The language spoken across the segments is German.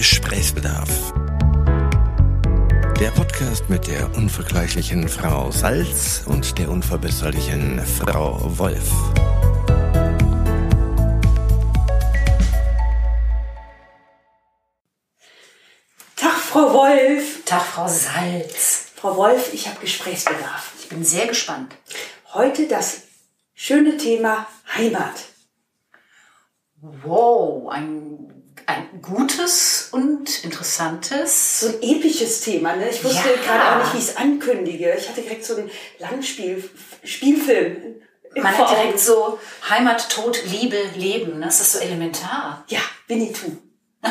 Gesprächsbedarf. Der Podcast mit der unvergleichlichen Frau Salz und der unverbesserlichen Frau Wolf. Tag, Frau Wolf. Tag, Frau Salz. Frau Wolf, ich habe Gesprächsbedarf. Ich bin sehr gespannt. Heute das schöne Thema Heimat. Wow, ein, ein gutes und interessantes. So ein episches Thema, ne? Ich wusste Ja. gerade auch nicht, wie ich es ankündige. Ich hatte direkt so einen Langspiel, Spielfilm. Man hat direkt so Heimat, Tod, Liebe, Leben. ne? Das ist so elementar. Ja, Winnetou.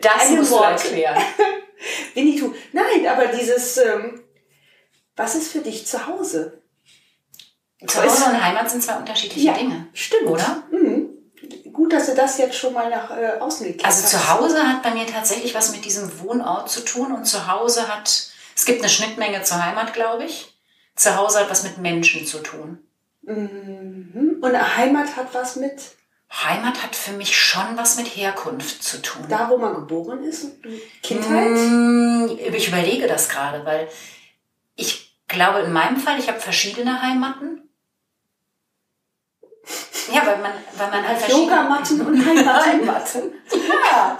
Das musst du Worte. erklären. Winnetou. Nein, aber dieses, ähm, was ist für dich zu Hause? Zuhause und Heimat sind zwei unterschiedliche Ja, Dinge. stimmt. Oder? Mhm. Gut, dass du das jetzt schon mal nach äh, außen gekehrt Also hast. zu Hause hat bei mir tatsächlich was mit diesem Wohnort zu tun und zu Hause hat, es gibt eine Schnittmenge zur Heimat, glaube ich. Zu Hause hat was mit Menschen zu tun. Mhm. Und Heimat hat was mit Heimat hat für mich schon was mit Herkunft zu tun. da, wo man geboren ist? Kindheit? Mm, Ich überlege das gerade, weil ich glaube, in meinem Fall, ich habe verschiedene Heimaten. Ja, weil man, weil man halt Yogamatten und. Heimaten. Ja.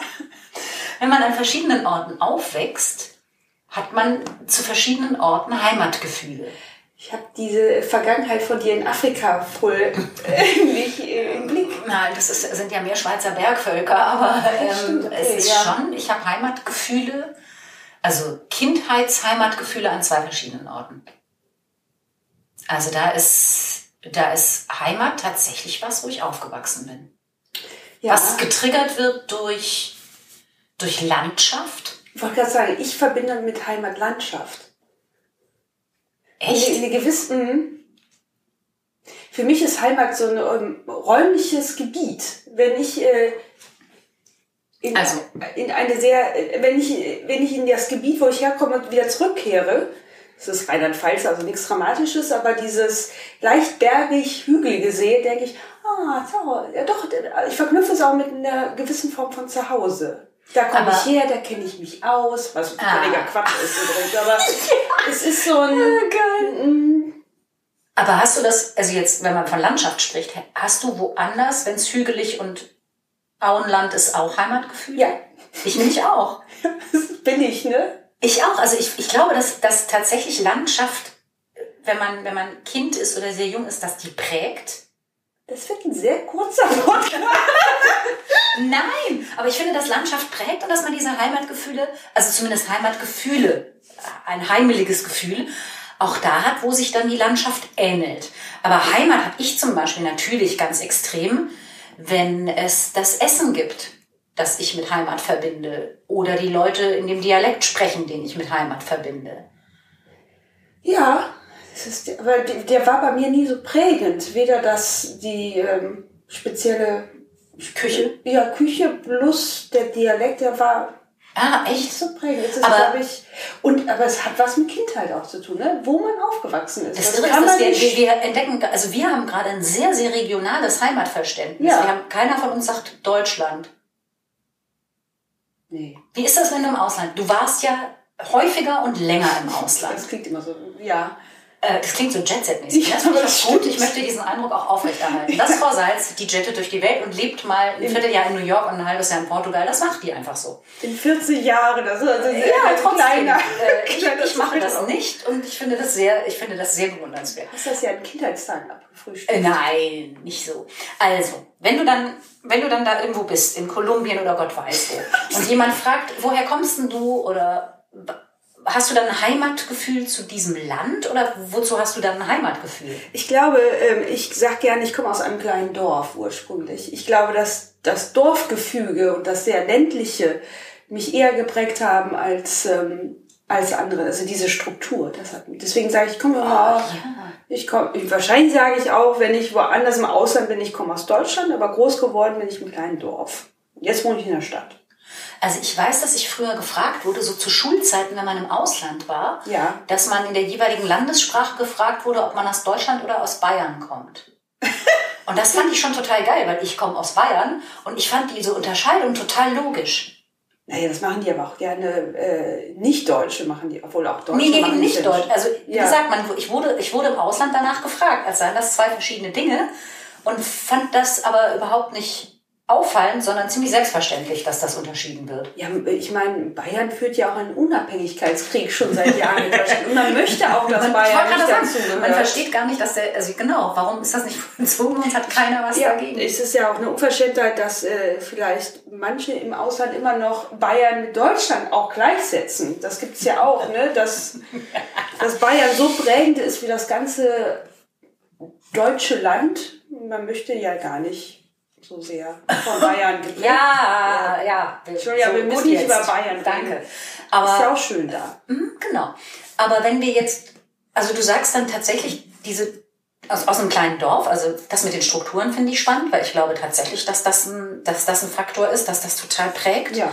Wenn man an verschiedenen Orten aufwächst, hat man zu verschiedenen Orten Heimatgefühle. Ich habe diese Vergangenheit von dir in Afrika voll äh, nicht im Blick. Nein, das ist, sind ja mehr Schweizer Bergvölker, aber ähm, stimmt, okay, es ist ja. schon, ich habe Heimatgefühle, also Kindheitsheimatgefühle an zwei verschiedenen Orten. Also da ist, da ist Heimat tatsächlich was, wo ich aufgewachsen bin. Ja, Was getriggert wird durch, durch Landschaft. ich wollte gerade sagen, ich verbinde mit Heimat Landschaft. Echt? In, in gewissen. Für mich ist Heimat so ein ähm, räumliches Gebiet. Wenn ich äh, in, Also. in eine sehr, äh, wenn ich, wenn ich in das Gebiet, wo ich herkomme, wieder zurückkehre, das ist Rheinland-Pfalz, also nichts Dramatisches, aber dieses leicht bergig, hügelige See, denke ich, ah, so, ja doch, ich verknüpfe es auch mit einer gewissen Form von Zuhause. Da komme ich her, da kenne ich mich aus, was Ah. völliger Quatsch ist übrigens, aber es ist so ein, Mm, Aber hast du das, also jetzt, wenn man von Landschaft spricht, hast du woanders, wenn es hügelig und Auenland ist, auch Heimatgefühl? ja, Ich nämlich auch. das bin ich, ne? Ich auch. Also ich, ich glaube, dass, dass tatsächlich Landschaft, wenn man, wenn man Kind ist oder sehr jung ist, dass die prägt. Das wird ein sehr kurzer Podcast. Nein, aber ich finde, dass Landschaft prägt und dass man diese Heimatgefühle, also zumindest Heimatgefühle, ein heimeliges Gefühl, auch da hat, wo sich dann die Landschaft ähnelt. Aber Heimat habe ich zum Beispiel natürlich ganz extrem, wenn es das Essen gibt, das ich mit Heimat verbinde. Oder die Leute in dem Dialekt sprechen, den ich mit Heimat verbinde. Ja, ist, aber der, war bei mir nie so prägend. Weder das, die ähm, spezielle Küche? Ja, Küche plus der Dialekt, der war Ah, nicht echt? so prägend. Es ist, Aber- ich, und, aber es hat was mit Kindheit auch zu tun, ne? wo man aufgewachsen ist. Das Das kann ist, dass man wir, wir, entdecken, also wir haben gerade ein sehr, sehr regionales Heimatverständnis. Ja. Wir haben, keiner von uns sagt Deutschland. Nee, Wie ist das, wenn du im Ausland? Du warst ja häufiger und länger im Ausland. das klingt immer so, ja. Äh, das klingt so Jet-Set-mäßig. Das finde ich das gut. Ich möchte diesen Eindruck auch aufrechterhalten. Das Frau Salz, die jettet durch die Welt und lebt mal ein Vierteljahr in New York und ein halbes Jahr in Portugal. Das macht die einfach so. In 40 Jahren, ist also sehr Ja, ein trotzdem. kleiner, Äh, ich, ich mache das nicht und ich finde das sehr, ich finde das sehr bewundernswert. Hast das ja in Kindheitstagen abgefrühstückt. Äh, Nein, nicht so. Also, wenn du dann, wenn du dann da irgendwo bist, in Kolumbien oder Gott weiß wo, und jemand fragt, woher kommst denn du oder hast du dann ein Heimatgefühl zu diesem Land oder wozu hast du dann ein Heimatgefühl? Ich glaube, ähm, ich sag gerne, ich komme aus einem kleinen Dorf ursprünglich. Ich glaube, dass das Dorfgefüge und das sehr ländliche mich eher geprägt haben als ähm, als andere. Also diese Struktur. Das hat mich. Deswegen sage ich, ich komme immer. ja. Ich komme. Wahrscheinlich sage ich auch, wenn ich woanders im Ausland bin, ich komme aus Deutschland, aber groß geworden bin ich im kleinen Dorf. Jetzt wohne ich in der Stadt. Also ich weiß, dass ich früher gefragt wurde, so zu Schulzeiten, wenn man im Ausland war, Ja. dass man in der jeweiligen Landessprache gefragt wurde, ob man aus Deutschland oder aus Bayern kommt. Und das fand ich schon total geil, weil ich komme aus Bayern und ich fand diese Unterscheidung total logisch. Naja, das machen die aber auch gerne äh, nicht-Deutsche machen die, obwohl auch Deutsche Nee, nee, eben nicht Deutsch. Also wie Ja. gesagt, man, ich, wurde, ich wurde im Ausland danach gefragt, als seien das zwei verschiedene Dinge und fand das aber überhaupt nicht auffallend, sondern ziemlich selbstverständlich, dass das unterschieden wird. Ja, ich meine, Bayern führt ja auch einen Unabhängigkeitskrieg schon seit Jahren in Deutschland. Und man möchte auch, dass Man, Bayern wollte nicht gerade dazu sagen, man gehört. versteht gar nicht, dass der, also genau, warum ist das nicht vollzogen und hat keiner was Ja, dagegen? es ist ja auch eine Unverschämtheit, dass äh, vielleicht manche im Ausland immer noch Bayern mit Deutschland auch gleichsetzen. Das gibt's ja auch, ne? dass, dass Bayern so prägend ist wie das ganze deutsche Land. Man möchte ja gar nicht so sehr von Bayern geprägt. Ja, ja. Entschuldigung, wir gut müssen nicht über Bayern reden. Danke. Ist Aber ja auch schön da. Mhm, Genau. Aber wenn wir jetzt, also du sagst dann tatsächlich diese aus, aus einem kleinen Dorf, also das mit den Strukturen finde ich spannend, weil ich glaube tatsächlich, dass das ein, dass das ein Faktor ist, dass das total prägt. Ja.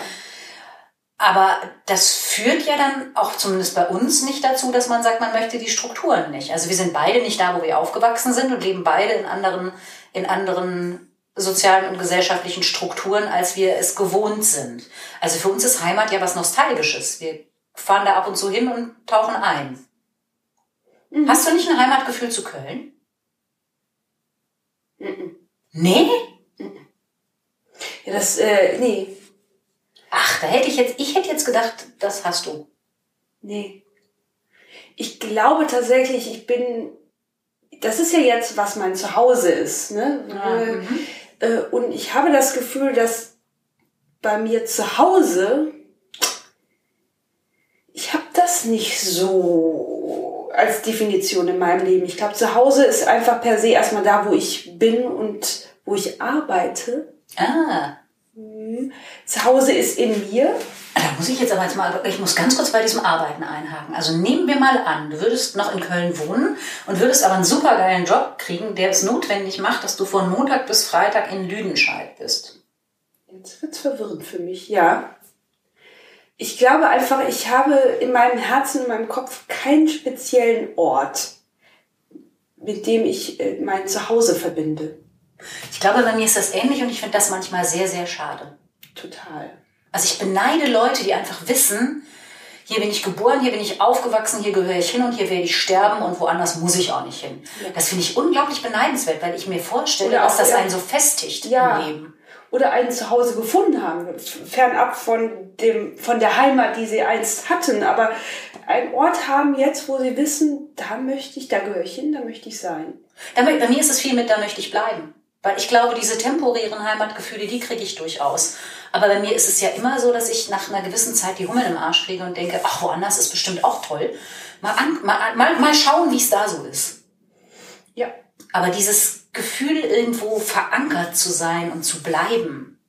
Aber das führt ja dann auch zumindest bei uns nicht dazu, dass man sagt, man möchte die Strukturen nicht. Also wir sind beide nicht da, wo wir aufgewachsen sind und leben beide in anderen, in anderen sozialen und gesellschaftlichen Strukturen, als wir es gewohnt sind. Also für uns ist Heimat ja was Nostalgisches. Wir fahren da ab und zu hin und tauchen ein. Hast du nicht ein Heimatgefühl zu Köln? Nee? Ja, das, äh, nee, Ach, da hätte ich jetzt, ich hätte jetzt gedacht, das hast du. Nee. Ich glaube tatsächlich, ich bin. Das ist ja jetzt, was mein Zuhause ist. Ne? Ja, Äh, und ich habe das Gefühl, dass bei mir zu Hause. Ich habe das nicht so als Definition in meinem Leben. Ich glaube, zu Hause ist einfach per se erstmal da, wo ich bin und wo ich arbeite. Ah, Zu Hause ist in mir. Da muss ich jetzt aber jetzt mal, ich muss ganz kurz bei diesem Arbeiten einhaken. Also nehmen wir mal an, du würdest noch in Köln wohnen und würdest aber einen supergeilen Job kriegen, der es notwendig macht, dass du von Montag bis Freitag in Lüdenscheid bist. Jetzt wird's verwirrend für mich, ja. Ich glaube einfach, ich habe in meinem Herzen, in meinem Kopf keinen speziellen Ort, mit dem ich äh, mein Zuhause verbinde. Ich glaube, bei mir ist das ähnlich und ich finde das manchmal sehr, sehr schade. Total. Also ich beneide Leute, die einfach wissen, hier bin ich geboren, hier bin ich aufgewachsen, hier gehöre ich hin und hier werde ich sterben und woanders muss ich auch nicht hin. Das finde ich unglaublich beneidenswert, weil ich mir vorstelle, Oder dass auch, das ja. einen so festigt Ja. im Leben. Oder ein Zuhause gefunden haben, fernab von dem, von der Heimat, die sie einst hatten, aber einen Ort haben jetzt, wo sie wissen, da möchte ich, da gehöre ich hin, da möchte ich sein. Da, mö- bei mir ist es viel mit, da möchte ich bleiben. Weil ich glaube, diese temporären Heimatgefühle, die kriege ich durchaus. Aber bei mir ist es ja immer so, dass ich nach einer gewissen Zeit die Hummel im Arsch kriege und denke, ach, woanders ist bestimmt auch toll. Mal, an, mal, mal, mal schauen, wie es da so ist. Ja. Aber dieses Gefühl, irgendwo verankert zu sein und zu bleiben,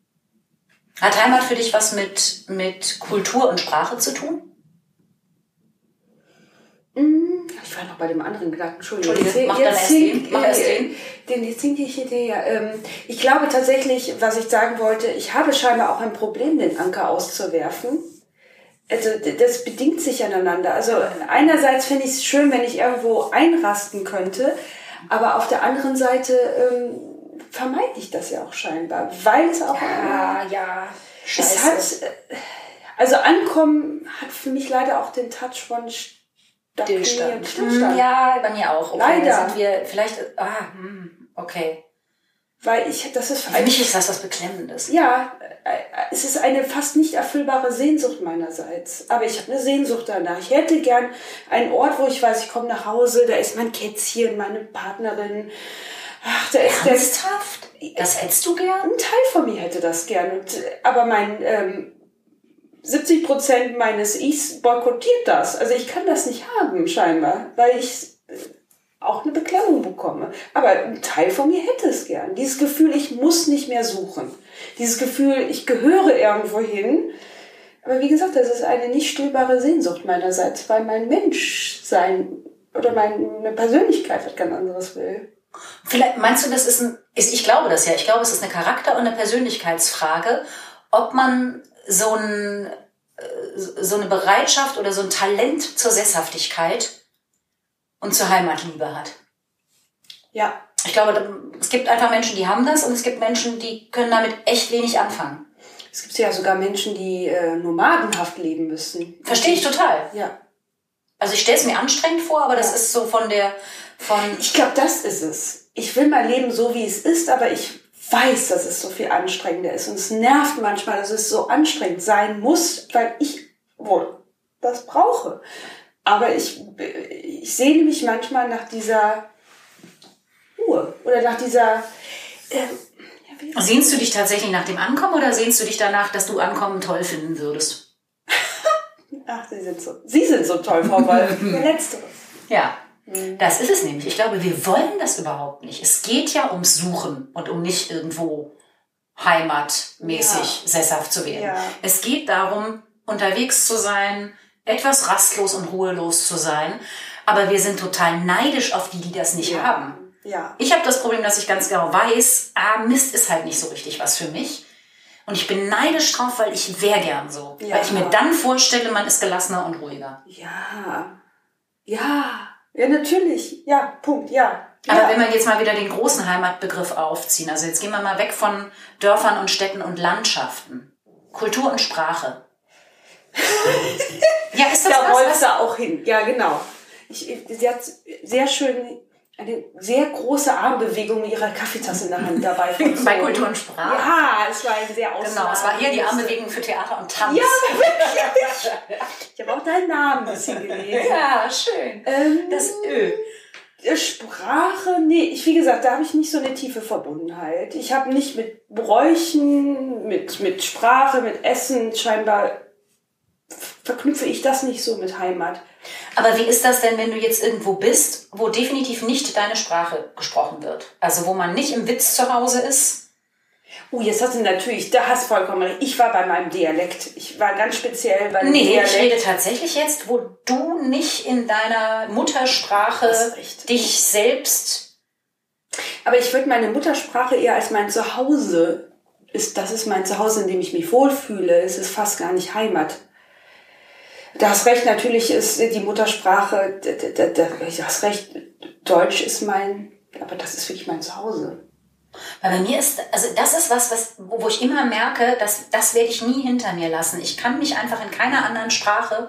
hat Heimat für dich was mit, mit Kultur und Sprache zu tun? Mm, Ich war noch bei dem anderen Gedanken. Entschuldigung. Entschuldige, mach sinkt- den. Mach erst den. Den, jetzt sinke ich hinterher. Ähm, ich glaube tatsächlich, was ich sagen wollte, ich habe scheinbar auch ein Problem, den Anker auszuwerfen. Also das bedingt sich aneinander. Also einerseits finde ich es schön, wenn ich irgendwo einrasten könnte, aber auf der anderen Seite ähm, vermeide ich das ja auch scheinbar, weil es auch ja. es hat, äh, also Ankommen hat für mich leider auch den Touch von Stillstand. Stillstand. Hm, Ja, bei mir auch. Okay, Leider. Sind wir vielleicht, ah, hm, okay. Weil ich, das ist Für mich ist das was Beklemmendes. Ja, äh, es ist eine fast nicht erfüllbare Sehnsucht meinerseits. Aber ich habe eine Sehnsucht danach. Ich hätte gern einen Ort, wo ich weiß, ich komme nach Hause, da ist mein Kätzchen, meine Partnerin. Ach, da ist. Ernsthaft? Das hättest du gern? Ein Teil von mir hätte das gern. Und, äh, aber mein ähm, 70 Prozent meines Ichs boykottiert das. Also ich kann das nicht haben, scheinbar, weil ich äh, auch eine Beklemmung bekomme. Aber ein Teil von mir hätte es gern. Dieses Gefühl, ich muss nicht mehr suchen. Dieses Gefühl, ich gehöre irgendwo hin. Aber wie gesagt, das ist eine nicht stillbare Sehnsucht meinerseits, weil mein Menschsein oder meine Persönlichkeit was ganz anderes will. Vielleicht meinst du, das ist ein, ist, ich glaube das ja, ich glaube, es ist eine Charakter- und eine Persönlichkeitsfrage, ob man so, ein, äh, so eine Bereitschaft oder so ein Talent zur Sesshaftigkeit und zur Heimatliebe hat. Ja, Ich glaube, es gibt einfach Menschen, die haben das und es gibt Menschen, die können damit echt wenig anfangen. Es gibt ja sogar Menschen, die äh, nomadenhaft leben müssen. Verstehe ich total. Ja. Also ich stelle es mir anstrengend vor, aber das Ja. ist so von der, von, Ich glaube, das ist es. Ich will mein Leben so, wie es ist, aber ich weiß, dass es so viel anstrengender ist. Und es nervt manchmal, dass es so anstrengend sein muss, weil ich wohl das brauche. Aber ich, ich sehne mich manchmal nach dieser Ruhe oder nach dieser. Ähm, ja, sehnst du dich tatsächlich nach dem Ankommen oder sehnst du dich danach, dass du Ankommen toll finden würdest? Ach, Sie sind so, Sie sind so toll, Frau Wolf. Der Letztere. Ja. Das ist es nämlich. Ich glaube, wir wollen das überhaupt nicht. Es geht ja ums Suchen und um nicht irgendwo heimatmäßig Ja. sesshaft zu werden. Ja. Es geht darum, unterwegs zu sein, etwas rastlos und ruhelos zu sein. Aber wir sind total neidisch auf die, die das nicht haben. Ja. Ich habe das Problem, dass ich ganz genau weiß, ah, Mist ist halt nicht so richtig was für mich. Und ich bin neidisch drauf, weil ich wäre gern so. Ja. Weil ich mir dann vorstelle, man ist gelassener und ruhiger. Ja. Ja. Ja, natürlich. Ja, Punkt. Ja. Aber ja. wenn wir jetzt mal wieder den großen Heimatbegriff aufziehen, also jetzt gehen wir mal weg von Dörfern und Städten und Landschaften. Kultur und Sprache. ja, ist das Da was, wollte was? sie auch hin. Ja, genau. Ich, sie hat sehr schön eine sehr große Armbewegung mit ihrer Kaffeetasse in der Hand dabei. Bei Kultur und Sprache. Ja, es war ein sehr Genau, es war eher die. Armbewegung für Theater und Tanz. Ja, wirklich. Ich habe auch deinen Namen ein bisschen gelesen. ja schön. Ähm, Das Ö. Äh, Sprache, nee, ich, wie gesagt, da habe ich nicht so eine tiefe Verbundenheit. Ich habe nicht mit Bräuchen, mit, mit Sprache, mit Essen, scheinbar verknüpfe ich das nicht so mit Heimat. Aber wie ist das denn, wenn du jetzt irgendwo bist, wo definitiv nicht deine Sprache gesprochen wird? Also wo man nicht im Witz zu Hause ist? Oh, jetzt hast du natürlich, da hast du vollkommen recht. Ich war bei meinem Dialekt. Ich war ganz speziell bei dem Nee, Dialekt. ich rede tatsächlich jetzt, wo du nicht in deiner Muttersprache dich selbst. Aber ich würde meine Muttersprache eher als mein Zuhause ist. Das ist mein Zuhause, in dem ich mich wohlfühle. Es ist fast gar nicht Heimat. Du hast recht, natürlich ist die Muttersprache, d- d- d- d- du hast recht, Deutsch ist mein, aber das ist wirklich mein Zuhause. Weil bei mir ist, also das ist was, was, wo wo ich immer merke, dass das werde ich nie hinter mir lassen. Ich kann mich einfach in keiner anderen Sprache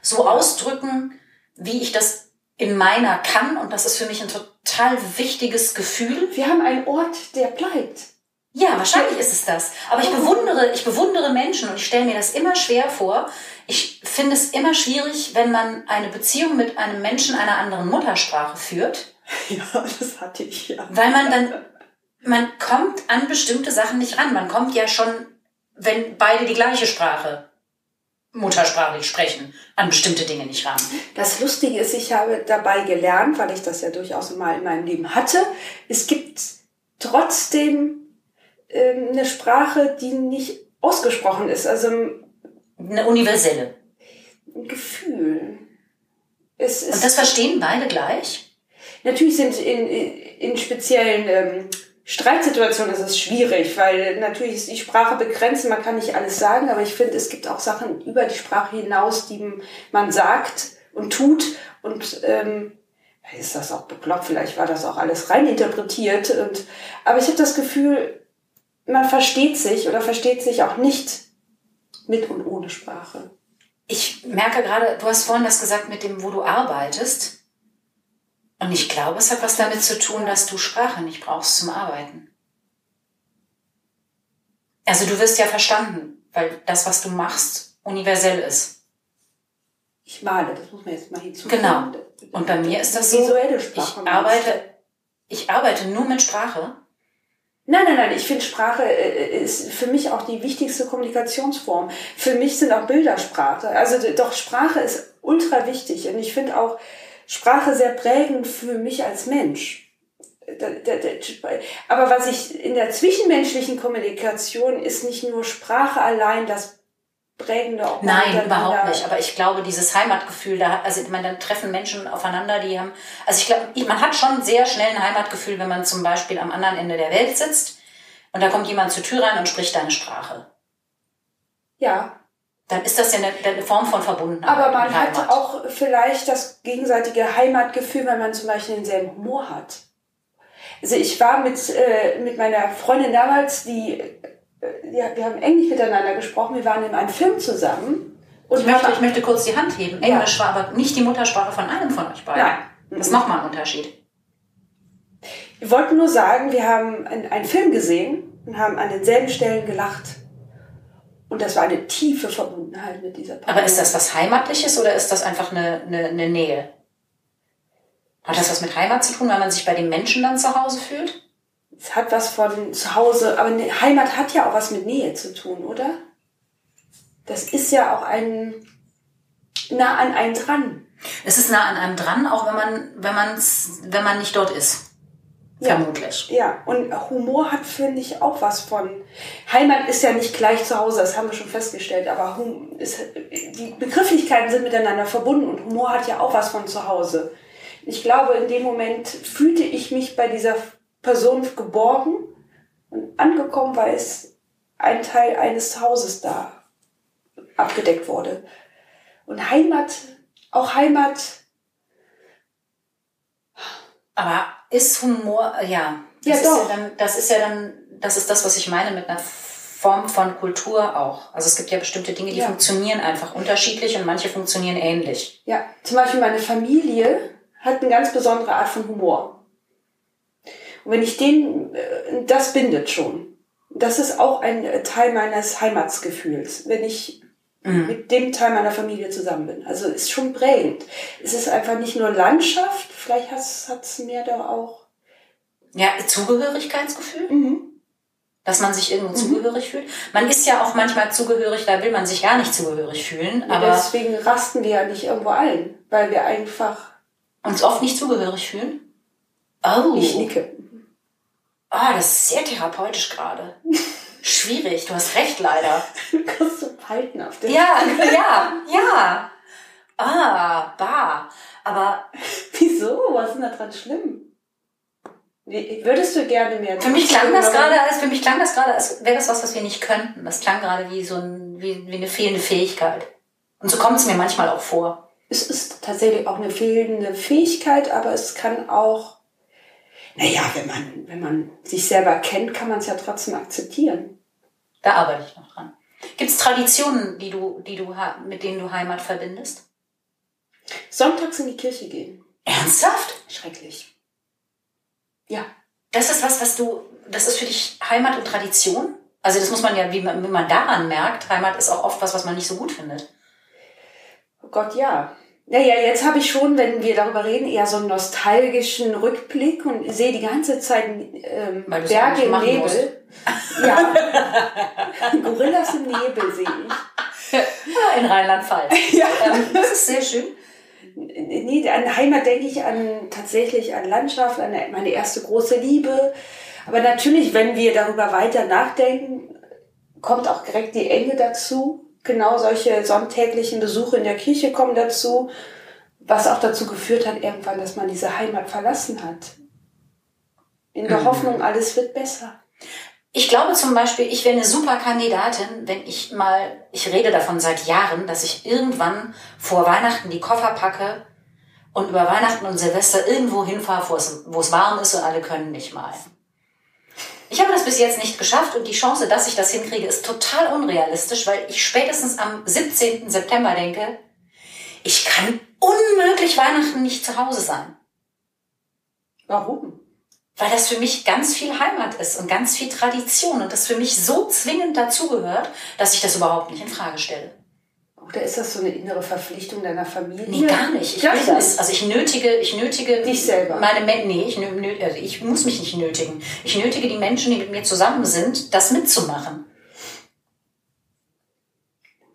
so ausdrücken, wie ich das in meiner kann. Und das ist für mich ein total wichtiges Gefühl. Wir haben einen Ort, der bleibt. Ja, wahrscheinlich ist es das. Aber ich bewundere, ich bewundere Menschen und ich stelle mir das immer schwer vor. Ich finde es immer schwierig, wenn man eine Beziehung mit einem Menschen einer anderen Muttersprache führt, Ja, das hatte ich ja. weil man dann, man kommt an bestimmte Sachen nicht ran. Man kommt ja schon, wenn beide die gleiche Sprache muttersprachlich sprechen, an bestimmte Dinge nicht ran. Das Lustige ist, ich habe dabei gelernt, weil ich das ja durchaus mal in meinem Leben hatte, es gibt trotzdem ähm, eine Sprache, die nicht ausgesprochen ist. Also Eine universelle. ein Gefühl. Es ist Und das verstehen beide gleich? Natürlich sind in, in speziellen ähm, Streitsituationen ist es schwierig, weil natürlich ist die Sprache begrenzt, man kann nicht alles sagen, aber ich finde, es gibt auch Sachen über die Sprache hinaus, die man sagt und tut und ähm, ist das auch bekloppt, vielleicht war das auch alles reininterpretiert und aber ich habe das Gefühl, man versteht sich oder versteht sich auch nicht mit und ohne Sprache. Ich merke gerade, du hast vorhin das gesagt mit dem, wo du arbeitest. Und ich glaube, es hat was damit zu tun, dass du Sprache nicht brauchst zum Arbeiten. Also du wirst ja verstanden, weil das, was du machst, universell ist. Ich male, das muss man jetzt mal hinzufügen. Genau. Und bei mir ist das so, ich arbeite, ich arbeite nur mit Sprache. Nein, nein, nein, ich finde Sprache äh, ist für mich auch die wichtigste Kommunikationsform. Für mich sind auch Bilder Sprache. Also doch Sprache ist ultra wichtig und ich finde auch Sprache sehr prägend für mich als Mensch. Aber was ich in der zwischenmenschlichen Kommunikation ist nicht nur Sprache allein das prägende auch Nein, überhaupt nicht. Aber ich glaube, dieses Heimatgefühl, da, also ich meine, dann treffen Menschen aufeinander, die haben, also ich glaube, man hat schon sehr schnell ein Heimatgefühl, wenn man zum Beispiel am anderen Ende der Welt sitzt und da kommt jemand zur Tür rein und spricht deine Sprache. Ja, Dann ist das ja eine, eine Form von Verbundenheit. aber man hat auch vielleicht das gegenseitige Heimatgefühl, wenn man zum Beispiel denselben Humor hat. Also ich war mit, äh, mit meiner Freundin damals, die, ja, wir haben Englisch miteinander gesprochen, wir waren in einem Film zusammen. Und ich möchte, ich möchte kurz die Hand heben. Englisch ja. war aber nicht die Muttersprache von einem von euch beiden. Nein. Das ist nochmal ein Unterschied. Wir wollten nur sagen, wir haben einen Film gesehen und haben an denselben Stellen gelacht. Und das war eine tiefe Verbundenheit mit dieser Person. Aber ist das was Heimatliches oder ist das einfach eine, eine, eine Nähe? Hat das was mit Heimat zu tun, weil man sich bei den Menschen dann zu Hause fühlt? Es hat was von zu Hause, aber Heimat hat ja auch was mit Nähe zu tun, oder? Das ist ja auch ein nah an einem dran. Es ist nah an einem dran, auch wenn man, wenn man, wenn man nicht dort ist. Vermutlich. Ja, und Humor hat, finde ich, auch was von. Heimat ist ja nicht gleich zu Hause, das haben wir schon festgestellt, aber hum ist, die Begrifflichkeiten sind miteinander verbunden und Humor hat ja auch was von zu Hause. Ich glaube, in dem Moment fühlte ich mich bei dieser Person geborgen und angekommen, weil es ein Teil eines Hauses da abgedeckt wurde. Und Heimat, auch Heimat. Aber ist Humor, ja. Das ja, ist doch. ja dann, das ist ja dann, das ist das, was ich meine mit einer Form von Kultur auch. Also es gibt ja bestimmte Dinge, die ja. funktionieren einfach unterschiedlich und manche funktionieren ähnlich. Ja, zum Beispiel meine Familie hat eine ganz besondere Art von Humor. Und wenn ich den, äh, das bindet schon. Das ist auch ein Teil meines Heimatsgefühls, wenn ich mhm. mit dem Teil meiner Familie zusammen bin. Also ist schon prägend. Es ist einfach nicht nur Landschaft, vielleicht hat es mehr da auch. Ja, Zugehörigkeitsgefühl. Mhm. Dass man sich irgendwo mhm. zugehörig fühlt. Man ist ja auch manchmal zugehörig, da will man sich gar nicht zugehörig fühlen. Ja, aber deswegen rasten wir ja nicht irgendwo ein, weil wir einfach uns oft nicht zugehörig fühlen? Oh. Ich nicke. Ah, das ist sehr therapeutisch gerade. Schwierig, du hast recht leider. Du kannst so halten auf den Ja, ja, ja. Ah, bah. Aber. Wieso? Was ist denn da dran schlimm? Würdest du gerne mehr? Für mich klang das gerade, als für mich klang das gerade, als wäre das was, was wir nicht könnten. Das klang gerade wie so ein, wie, wie eine fehlende Fähigkeit. Und so kommt es mir manchmal auch vor es ist tatsächlich auch eine fehlende Fähigkeit, aber es kann auch, naja, wenn man, wenn man sich selber kennt, kann man es ja trotzdem akzeptieren. Da arbeite ich noch dran. Gibt es Traditionen, die du, die du, mit denen du Heimat verbindest? Sonntags in die Kirche gehen. Ernsthaft? Schrecklich. Ja. Das ist was, was du, das ist für dich Heimat und Tradition? Also das muss man ja, wie man, wie man daran merkt, Heimat ist auch oft was, was man nicht so gut findet. Oh Gott, ja. Naja, jetzt habe ich schon, wenn wir darüber reden, eher so einen nostalgischen Rückblick und sehe die ganze Zeit ähm, Berge im Nebel. Musst. Ja. Gorillas im Nebel sehe ich. In Rheinland-Pfalz. Ja. Ähm, das ist sehr schön. Nee, an Heimat denke ich an tatsächlich an Landschaft, an meine erste große Liebe. Aber natürlich, wenn wir darüber weiter nachdenken, kommt auch direkt die Enge dazu genau solche sonntäglichen Besuche in der Kirche kommen dazu, was auch dazu geführt hat irgendwann, dass man diese Heimat verlassen hat. In der mhm. Hoffnung, alles wird besser. Ich glaube zum Beispiel, ich wäre eine super Kandidatin, wenn ich mal, ich rede davon seit Jahren, dass ich irgendwann vor Weihnachten die Koffer packe und über Weihnachten und Silvester irgendwo hinfahre, wo es, wo es warm ist und alle können nicht mal. Ich habe das bis jetzt nicht geschafft und die Chance, dass ich das hinkriege, ist total unrealistisch, weil ich spätestens am 17. September denke, ich kann unmöglich Weihnachten nicht zu Hause sein. Warum? Weil das für mich ganz viel Heimat ist und ganz viel Tradition und das für mich so zwingend dazugehört, dass ich das überhaupt nicht in Frage stelle. Oder ist das so eine innere Verpflichtung deiner Familie? Nee, gar nicht. Ich will das. Also ich nötige, ich nötige dich selber. Meine nee, ich, nötige, also ich muss mich nicht nötigen. Ich nötige die Menschen, die mit mir zusammen sind, das mitzumachen.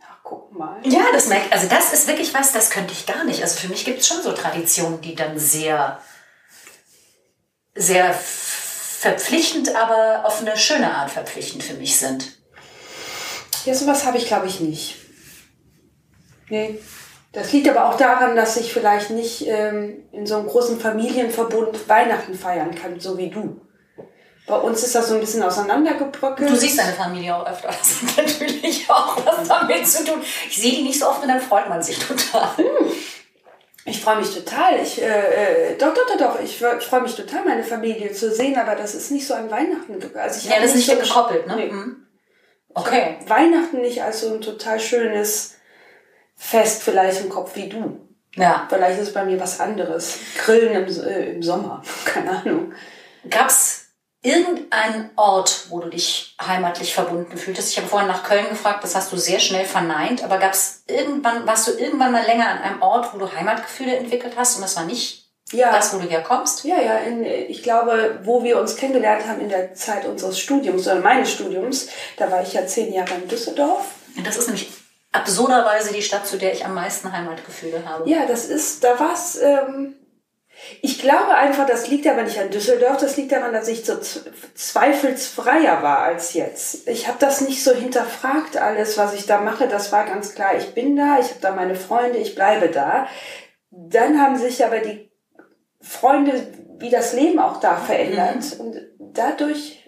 Ach, guck mal. Ja, das merkt, also das ist wirklich was, das könnte ich gar nicht. Also für mich gibt es schon so Traditionen, die dann sehr, sehr verpflichtend, aber auf eine schöne Art verpflichtend für mich sind. Ja, sowas habe ich, glaube ich, nicht. Nee. Das liegt aber auch daran, dass ich vielleicht nicht ähm, in so einem großen Familienverbund Weihnachten feiern kann, so wie du. Bei uns ist das so ein bisschen auseinandergebröckelt. Du siehst deine Familie auch öfter. Das hat natürlich auch was damit zu tun. Ich sehe die nicht so oft und dann freut man sich total. Hm. Ich freue mich total. Ich, äh, äh, doch, doch, doch, doch. Ich, ich freue mich total, meine Familie zu sehen, aber das ist nicht so an Weihnachten. Also ich Ja, das ist nicht so gekoppelt, ne? Nee. Mhm. Okay. Weihnachten nicht als so ein total schönes Fest vielleicht im Kopf wie du. Ja. Vielleicht ist es bei mir was anderes. Grillen im, äh, im Sommer. Keine Ahnung. Gab's irgendeinen Ort, wo du dich heimatlich verbunden fühltest? Ich habe vorhin nach Köln gefragt, das hast du sehr schnell verneint, aber gab's irgendwann, warst du irgendwann mal länger an einem Ort, wo du Heimatgefühle entwickelt hast und das war nicht Ja. das, wo du herkommst? Ja, ja, in, ich glaube, wo wir uns kennengelernt haben in der Zeit unseres Studiums oder meines Studiums, da war ich ja zehn Jahre in Düsseldorf. Das ist nämlich absurderweise die Stadt, zu der ich am meisten Heimatgefühle habe. Ja, das ist, da war's. Ähm, ich glaube einfach, das liegt aber nicht an Düsseldorf, das liegt daran, dass ich so zweifelsfreier war als jetzt. Ich habe das nicht so hinterfragt, alles, was ich da mache. Das war ganz klar, ich bin da, ich habe da meine Freunde, ich bleibe da. Dann haben sich aber die Freunde, wie das Leben auch da verändert. Und dadurch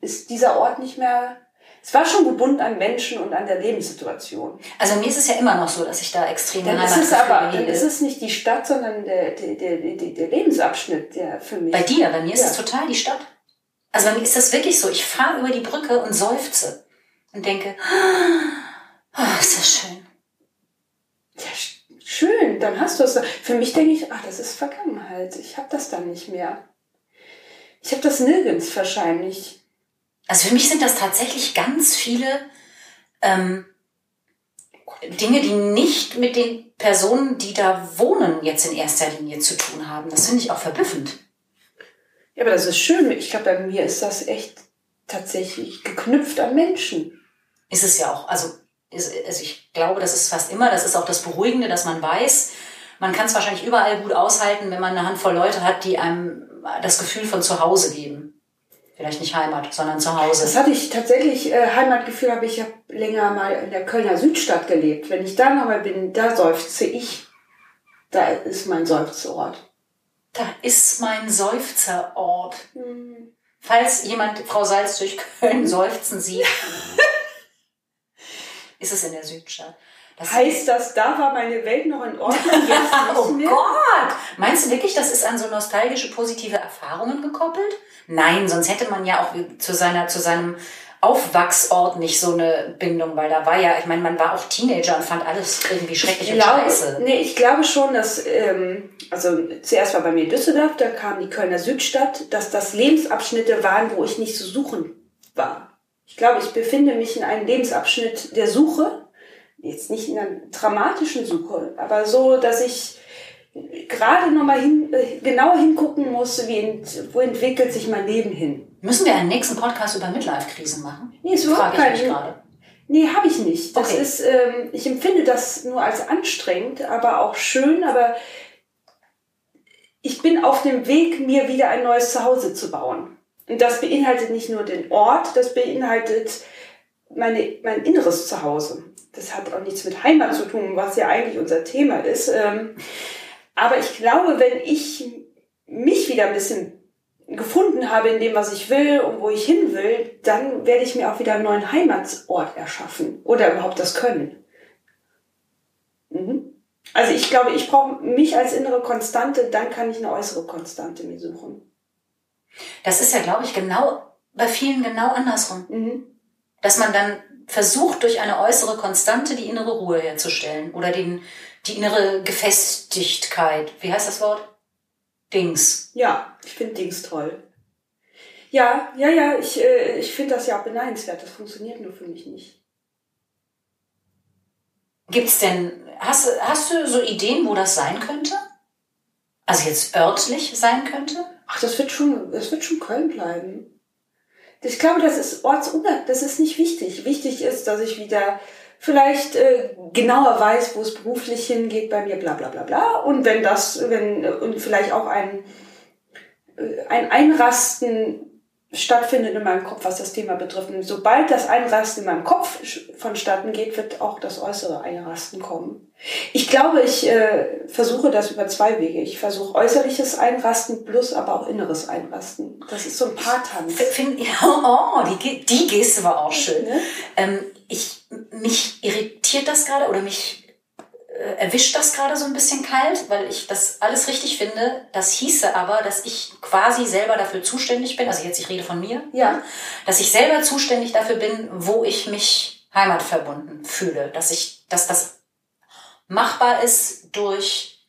ist dieser Ort nicht mehr. Es war schon gebunden an Menschen und an der Lebenssituation. Also mir ist es ja immer noch so, dass ich da extrem Dann ist es aber, dann ist es nicht die Stadt, sondern der, der, der, der, Lebensabschnitt, der für mich. Bei dir, bei mir ist Ja. es total die Stadt. Also bei mir ist das wirklich so. Ich fahre über die Brücke und seufze und denke, oh, ist das schön. Ja, sch- schön, dann hast du es. Für mich denke ich, ach, das ist Vergangenheit. Ich habe das dann nicht mehr. Ich habe das nirgends wahrscheinlich. Also für mich sind das tatsächlich ganz viele ähm, Dinge, die nicht mit den Personen, die da wohnen, jetzt in erster Linie zu tun haben. Das finde ich auch verblüffend. Ja, aber das ist schön. Ich glaube, bei mir ist das echt tatsächlich geknüpft an Menschen. Ist es ja auch. Also, ist, also ich glaube, das ist fast immer, das ist auch das Beruhigende, dass man weiß, man kann es wahrscheinlich überall gut aushalten, wenn man eine Handvoll Leute hat, die einem das Gefühl von zu Hause geben. Vielleicht nicht Heimat, sondern zu Das Hause. hatte ich tatsächlich, äh, Heimatgefühl habe ich ja länger mal in der Kölner Südstadt gelebt. Wenn ich da nochmal bin, da seufze ich. Da ist mein Seufzort. Da ist mein Seufzerort. Falls jemand Frau Salz durch Köln seufzen sieht, ist es in der Südstadt. Das Heißt das, da war meine Welt noch in Ordnung, jetzt oh? Gott! Meinst du wirklich, das ist an so nostalgische, positive Erfahrungen gekoppelt? Nein, sonst hätte man ja auch zu seiner, zu seinem Aufwachsort nicht so eine Bindung, weil da war ja, ich meine, man war auch Teenager und fand alles irgendwie schrecklich Ich und glaube, scheiße. nee, ich glaube schon, dass, ähm, also zuerst war bei mir Düsseldorf, da kam die Kölner Südstadt, dass das Lebensabschnitte waren, wo ich nicht zu suchen war. Ich glaube, ich befinde mich in einem Lebensabschnitt der Suche, jetzt nicht in einer dramatischen Suche, aber so, dass ich gerade nochmal hin, äh, genau hingucken muss, ent, wo entwickelt sich mein Leben hin. Müssen wir einen nächsten Podcast über Midlife-Krisen machen? Nee, ist überhaupt Frage ich mich gerade. Nee, habe ich nicht. Das Okay. ist, ähm, ich empfinde das nur als anstrengend, aber auch schön, aber ich bin auf dem Weg, mir wieder ein neues Zuhause zu bauen. Und das beinhaltet nicht nur den Ort, das beinhaltet meine, mein inneres Zuhause. Das hat auch nichts mit Heimat zu tun, was ja eigentlich unser Thema ist. Ähm, aber ich glaube, wenn ich mich wieder ein bisschen gefunden habe in dem, was ich will und wo ich hin will, dann werde ich mir auch wieder einen neuen Heimatsort erschaffen oder überhaupt das können. Mhm. Also ich glaube, ich brauche mich als innere Konstante, dann kann ich eine äußere Konstante mir suchen. Das ist ja, glaube ich, genau, bei vielen genau andersrum. Mhm. Dass man dann versucht, durch eine äußere Konstante die innere Ruhe herzustellen oder den, die innere Gefestigkeit. Wie heißt das Wort? Dings. Ja, ich finde Dings toll. Ja, ja, ja, ich, äh, ich finde das ja auch beneidenswert. Das funktioniert nur für mich nicht. Gibt's denn, hast, du- hast du so Ideen, wo das sein könnte? Also jetzt örtlich sein könnte? Ach, das wird schon, das wird schon Köln bleiben. Ich glaube, das ist ortsunabhängig, das ist nicht wichtig. Wichtig ist, dass ich wieder vielleicht äh, genauer weiß, wo es beruflich hingeht bei mir, bla bla bla bla. Und wenn das, wenn, und vielleicht auch ein, äh, ein Einrasten stattfindet in meinem Kopf, was das Thema betrifft. Und sobald das Einrasten in meinem Kopf vonstatten geht, wird auch das äußere Einrasten kommen. Ich glaube, ich äh, versuche das über zwei Wege. Ich versuche äußerliches Einrasten plus aber auch inneres Einrasten. Das ist so ein Paartanz. Find, ja, oh, die, die Geste war auch schön. Ne? Ähm, ich, mich irritiert das gerade oder mich äh, erwischt das gerade so ein bisschen kalt, weil ich das alles richtig finde. Das hieße aber, dass ich quasi selber dafür zuständig bin, also jetzt ich rede von mir, Ja. dass ich selber zuständig dafür bin, wo ich mich heimatverbunden fühle, dass ich, dass das machbar ist durch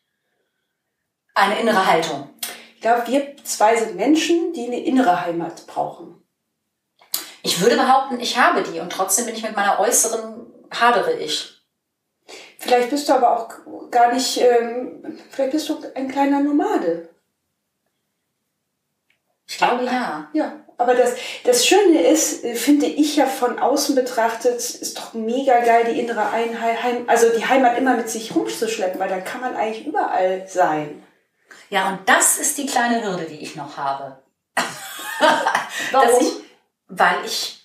eine innere Haltung. Ich glaube, wir zwei sind Menschen, die eine innere Heimat brauchen. Ich würde behaupten, ich habe die und trotzdem bin ich mit meiner äußeren hadere ich. Vielleicht bist du aber auch gar nicht, ähm, vielleicht bist du ein kleiner Nomade. Ich glaube ja. Ja, aber das, das Schöne ist, äh, finde ich ja von außen betrachtet, ist doch mega geil, die innere Einheit, Heim, also die Heimat immer mit sich rumzuschleppen, weil da kann man eigentlich überall sein. Ja, und das ist die kleine Hürde, die ich noch habe. Warum? Dass ich, weil ich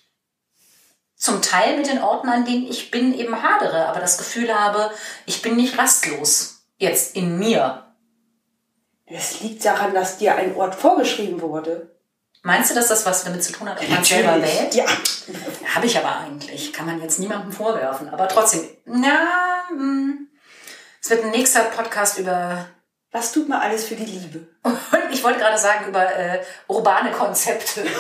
zum Teil mit den Orten, an denen ich bin, eben hadere, aber das Gefühl habe, ich bin nicht rastlos. Jetzt in mir. Das liegt daran, dass dir ein Ort vorgeschrieben wurde. Meinst du, dass das was damit zu tun hat, ob man selber wählt? Ja. Habe ich aber eigentlich. Kann man jetzt niemandem vorwerfen. Aber trotzdem, na, hm. es wird ein nächster Podcast über, Was tut man alles für die Liebe? ich wollte gerade sagen, über äh, urbane Konzepte.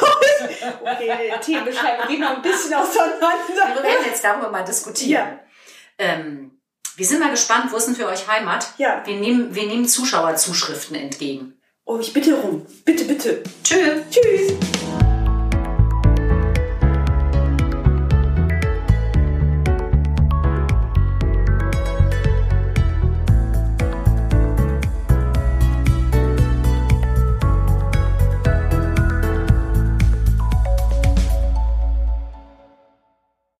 Okay, Themenbeschreibung geht noch ein bisschen auseinander. Wir werden jetzt darüber mal diskutieren. Ähm, wir sind mal gespannt, wo ist denn für euch Heimat? Ja. Wir nehmen, wir nehmen Zuschauerzuschriften entgegen. Oh, ich bitte rum. Bitte, bitte. Tschö. Tschüss.